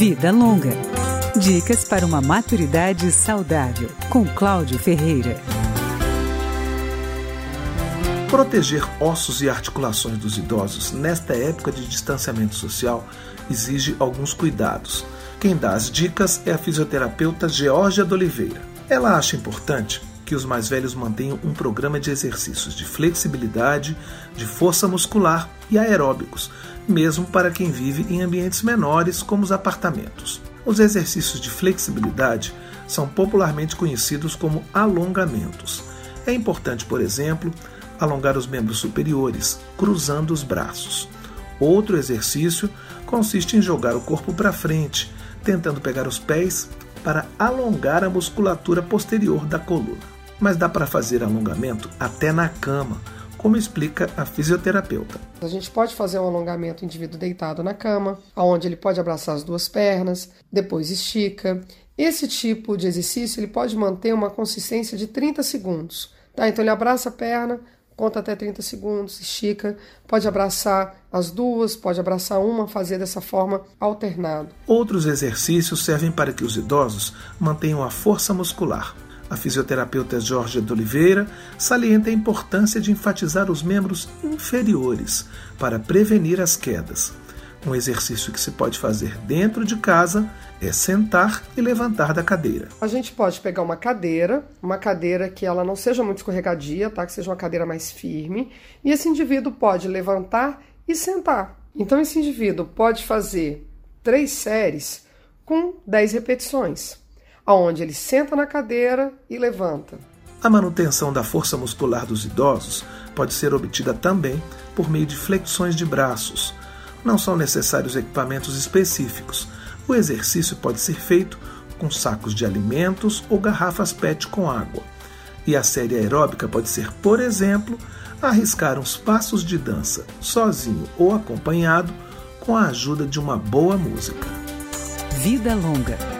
Vida Longa. Dicas para uma maturidade saudável, com Cláudio Ferreira. Proteger ossos e articulações dos idosos nesta época de distanciamento social exige alguns cuidados. Quem dá as dicas é a fisioterapeuta Georgia de Oliveira. Ela acha importante que os mais velhos mantenham um programa de exercícios de flexibilidade, de força muscular e aeróbicos, mesmo para quem vive em ambientes menores, como os apartamentos. Os exercícios de flexibilidade são popularmente conhecidos como alongamentos. É importante, por exemplo, alongar os membros superiores, cruzando os braços. Outro exercício consiste em jogar o corpo para frente, tentando pegar os pés para alongar a musculatura posterior da coluna mas dá para fazer alongamento até na cama, como explica a fisioterapeuta. A gente pode fazer um alongamento indivíduo deitado na cama, onde ele pode abraçar as duas pernas, depois estica. Esse tipo de exercício ele pode manter uma consistência de 30 segundos. Tá? Então ele abraça a perna, conta até 30 segundos, estica, pode abraçar as duas, pode abraçar uma, fazer dessa forma alternado. Outros exercícios servem para que os idosos mantenham a força muscular, a fisioterapeuta Jorge de Oliveira salienta a importância de enfatizar os membros inferiores para prevenir as quedas. Um exercício que se pode fazer dentro de casa é sentar e levantar da cadeira. A gente pode pegar uma cadeira, uma cadeira que ela não seja muito escorregadia, tá? Que seja uma cadeira mais firme, e esse indivíduo pode levantar e sentar. Então esse indivíduo pode fazer três séries com 10 repetições aonde ele senta na cadeira e levanta. A manutenção da força muscular dos idosos pode ser obtida também por meio de flexões de braços. Não são necessários equipamentos específicos. O exercício pode ser feito com sacos de alimentos ou garrafas PET com água. E a série aeróbica pode ser, por exemplo, arriscar uns passos de dança, sozinho ou acompanhado, com a ajuda de uma boa música. Vida Longa